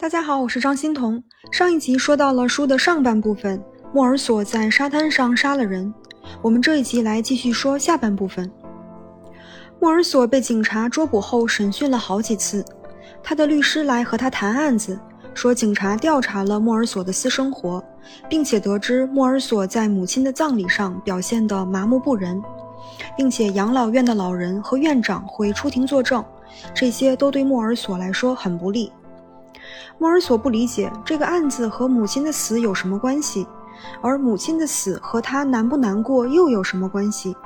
大家好，我是张欣彤。上一集说到了书的上半部分，莫尔索在沙滩上杀了人。我们这一集来继续说下半部分。莫尔索被警察捉捕后审讯了好几次，他的律师来和他谈案子，说警察调查了莫尔索的私生活，并且得知莫尔索在母亲的葬礼上表现得麻木不仁，并且养老院的老人和院长会出庭作证，这些都对莫尔索来说很不利。莫尔索不理解这个案子和母亲的死有什么关系，而母亲的死和他难不难过又有什么关系？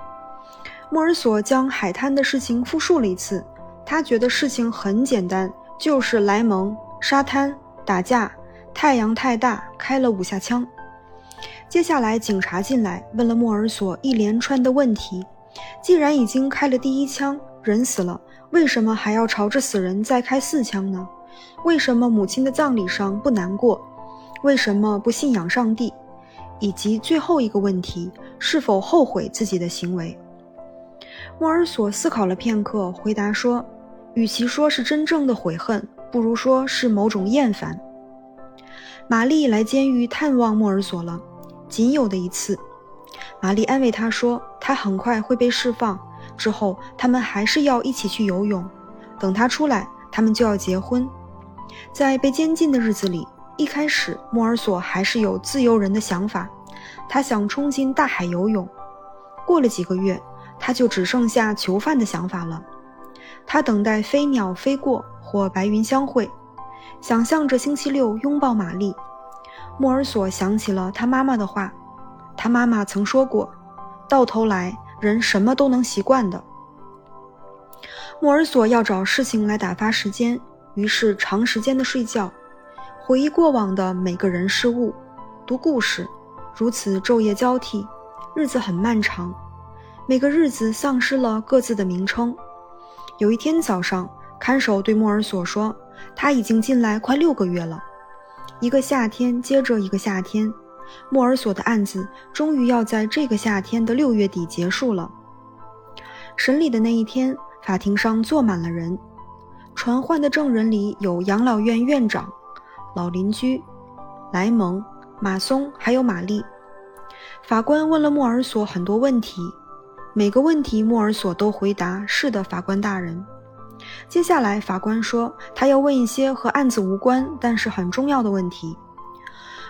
莫尔索将海滩的事情复述了一次，他觉得事情很简单，就是莱蒙、沙滩、打架、太阳太大，开了五下枪。接下来警察进来，问了莫尔索一连串的问题。既然已经开了第一枪，人死了，为什么还要朝着死人再开四枪呢？为什么母亲的葬礼上不难过？为什么不信仰上帝？以及最后一个问题，是否后悔自己的行为？莫尔索思考了片刻，回答说：“与其说是真正的悔恨，不如说是某种厌烦。”玛丽来监狱探望莫尔索了，仅有的一次。玛丽安慰他说：“他很快会被释放，之后他们还是要一起去游泳。等他出来，他们就要结婚。”在被监禁的日子里，一开始莫尔索还是有自由人的想法，他想冲进大海游泳。过了几个月，他就只剩下囚犯的想法了。他等待飞鸟飞过或白云相会，想象着星期六拥抱玛丽。莫尔索想起了他妈妈的话，他妈妈曾说过：“到头来，人什么都能习惯的。”莫尔索要找事情来打发时间。于是，长时间的睡觉，回忆过往的每个人事物，读故事，如此昼夜交替，日子很漫长。每个日子丧失了各自的名称。有一天早上，看守对莫尔索说：“他已经进来快六个月了，一个夏天接着一个夏天，莫尔索的案子终于要在这个夏天的六月底结束了。”审理的那一天，法庭上坐满了人。传唤的证人里有养老院院长、老邻居莱蒙、马松，还有玛丽。法官问了莫尔索很多问题，每个问题莫尔索都回答是的，法官大人。接下来，法官说他要问一些和案子无关但是很重要的问题。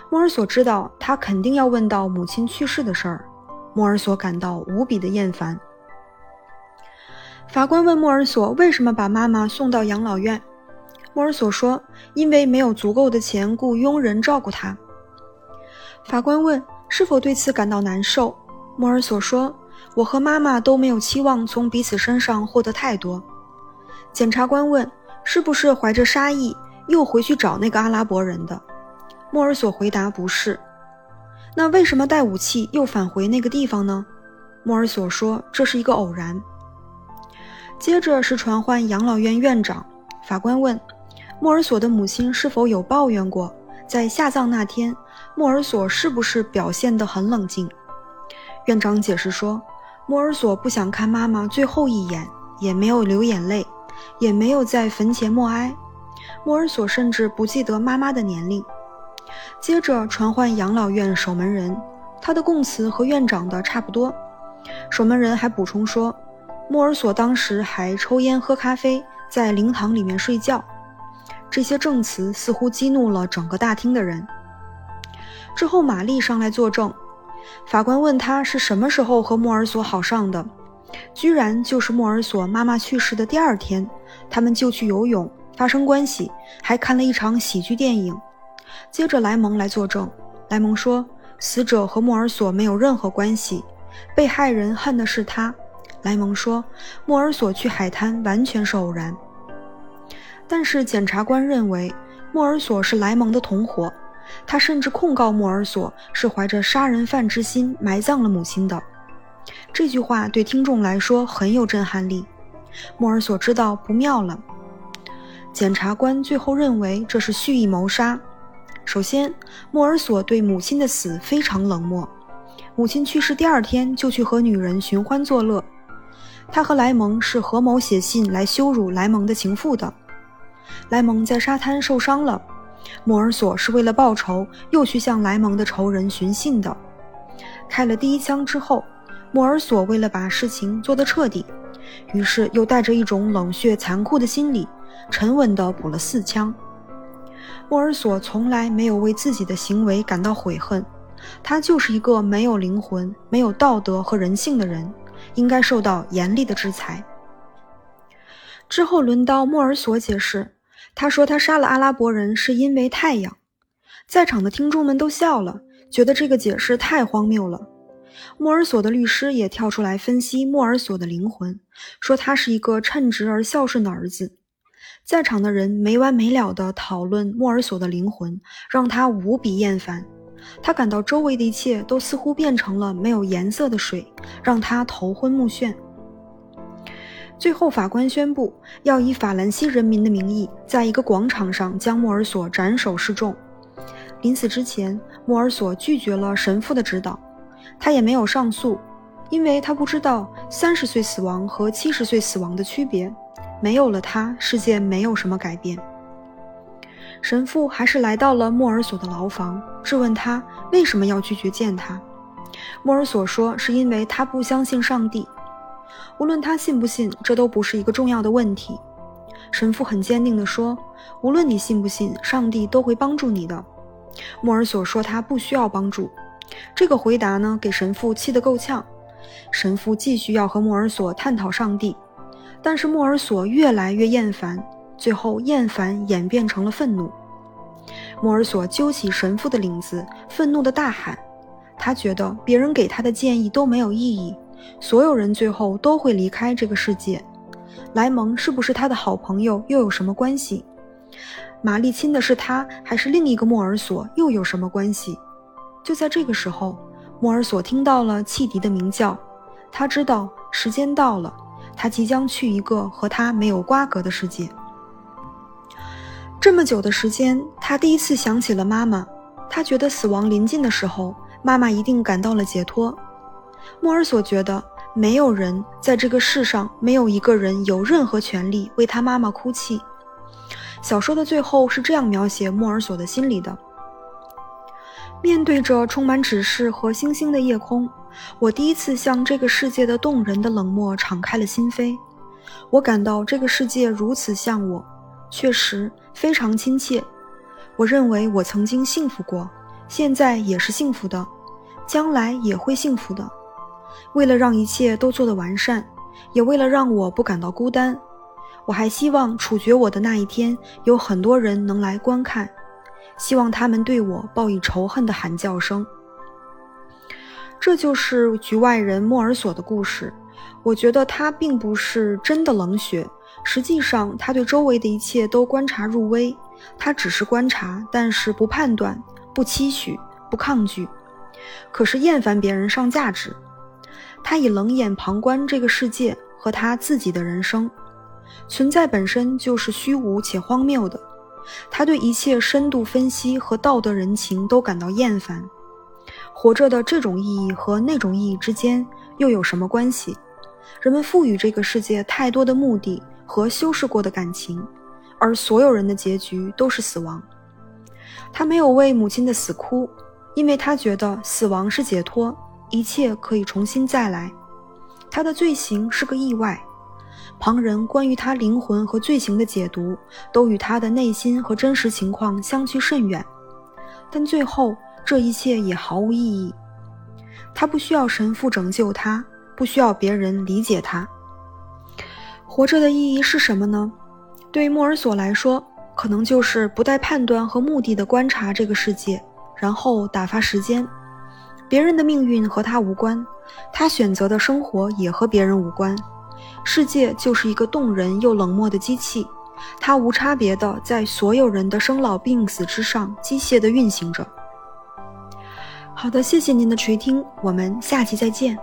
莫尔索知道他肯定要问到母亲去世的事儿，莫尔索感到无比的厌烦。法官问莫尔索：“为什么把妈妈送到养老院？”莫尔索说：“因为没有足够的钱雇佣人照顾她。”法官问：“是否对此感到难受？”莫尔索说：“我和妈妈都没有期望从彼此身上获得太多。”检察官问：“是不是怀着杀意又回去找那个阿拉伯人的？”莫尔索回答：“不是。”那为什么带武器又返回那个地方呢？莫尔索说：“这是一个偶然。”接着是传唤养老院院长。法官问：“莫尔索的母亲是否有抱怨过，在下葬那天，莫尔索是不是表现得很冷静？”院长解释说：“莫尔索不想看妈妈最后一眼，也没有流眼泪，也没有在坟前默哀。莫尔索甚至不记得妈妈的年龄。”接着传唤养老院守门人，他的供词和院长的差不多。守门人还补充说。莫尔索当时还抽烟喝咖啡，在灵堂里面睡觉。这些证词似乎激怒了整个大厅的人。之后，玛丽上来作证。法官问他是什么时候和莫尔索好上的，居然就是莫尔索妈妈去世的第二天，他们就去游泳，发生关系，还看了一场喜剧电影。接着，莱蒙来作证。莱蒙说，死者和莫尔索没有任何关系，被害人恨的是他。莱蒙说：“莫尔索去海滩完全是偶然。”但是检察官认为莫尔索是莱蒙的同伙，他甚至控告莫尔索是怀着杀人犯之心埋葬了母亲的。这句话对听众来说很有震撼力。莫尔索知道不妙了。检察官最后认为这是蓄意谋杀。首先，莫尔索对母亲的死非常冷漠，母亲去世第二天就去和女人寻欢作乐。他和莱蒙是合谋写信来羞辱莱蒙的情妇的。莱蒙在沙滩受伤了，莫尔索是为了报仇，又去向莱蒙的仇人寻衅的。开了第一枪之后，莫尔索为了把事情做得彻底，于是又带着一种冷血残酷的心理，沉稳地补了四枪。莫尔索从来没有为自己的行为感到悔恨，他就是一个没有灵魂、没有道德和人性的人，应该受到严厉的制裁。之后轮到莫尔索解释，他说他杀了阿拉伯人是因为太阳。在场的听众们都笑了，觉得这个解释太荒谬了。莫尔索的律师也跳出来分析莫尔索的灵魂，说他是一个称职而孝顺的儿子。在场的人没完没了地讨论莫尔索的灵魂，让他无比厌烦。他感到周围的一切都似乎变成了没有颜色的水，让他头昏目眩。最后，法官宣布要以法兰西人民的名义，在一个广场上将莫尔索斩首示众。临死之前，莫尔索拒绝了神父的指导，他也没有上诉，因为他不知道三十岁死亡和七十岁死亡的区别。没有了他，世界没有什么改变。神父还是来到了莫尔索的牢房，质问他为什么要拒绝见他。莫尔索说：“是因为他不相信上帝。无论他信不信，这都不是一个重要的问题。”神父很坚定地说：“无论你信不信，上帝都会帮助你的。”莫尔索说：“他不需要帮助。”这个回答呢，给神父气得够呛。神父继续要和莫尔索探讨上帝。但是莫尔索越来越厌烦，最后厌烦演变成了愤怒。莫尔索揪起神父的领子，愤怒地大喊：“他觉得别人给他的建议都没有意义，所有人最后都会离开这个世界。莱蒙是不是他的好朋友又有什么关系？玛丽亲的是他还是另一个莫尔索又有什么关系？”就在这个时候，莫尔索听到了汽笛的鸣叫，他知道时间到了。他即将去一个和他没有瓜葛的世界。这么久的时间，他第一次想起了妈妈。他觉得死亡临近的时候，妈妈一定感到了解脱。莫尔索觉得，没有人在这个世上，没有一个人有任何权利为他妈妈哭泣。小说的最后是这样描写莫尔索的心理的：面对着充满指示和星星的夜空。我第一次向这个世界的动人的冷漠敞开了心扉，我感到这个世界如此像我，确实非常亲切。我认为我曾经幸福过，现在也是幸福的，将来也会幸福的。为了让一切都做得完善，也为了让我不感到孤单，我还希望处决我的那一天有很多人能来观看，希望他们对我报以仇恨的喊叫声。这就是局外人莫尔索的故事。我觉得他并不是真的冷血，实际上他对周围的一切都观察入微。他只是观察，但是不判断、不期许、不抗拒。可是厌烦别人上价值。他以冷眼旁观这个世界和他自己的人生。存在本身就是虚无且荒谬的。他对一切深度分析和道德人情都感到厌烦。活着的这种意义和那种意义之间又有什么关系？人们赋予这个世界太多的目的和修饰过的感情，而所有人的结局都是死亡。他没有为母亲的死哭，因为他觉得死亡是解脱，一切可以重新再来。他的罪行是个意外，旁人关于他灵魂和罪行的解读都与他的内心和真实情况相去甚远，但最后。这一切也毫无意义。他不需要神父拯救他，不需要别人理解他。活着的意义是什么呢？对莫尔索来说，可能就是不带判断和目的的观察这个世界，然后打发时间。别人的命运和他无关，他选择的生活也和别人无关。世界就是一个动人又冷漠的机器，它无差别的在所有人的生老病死之上机械地运行着。好的，谢谢您的垂听，我们下期再见。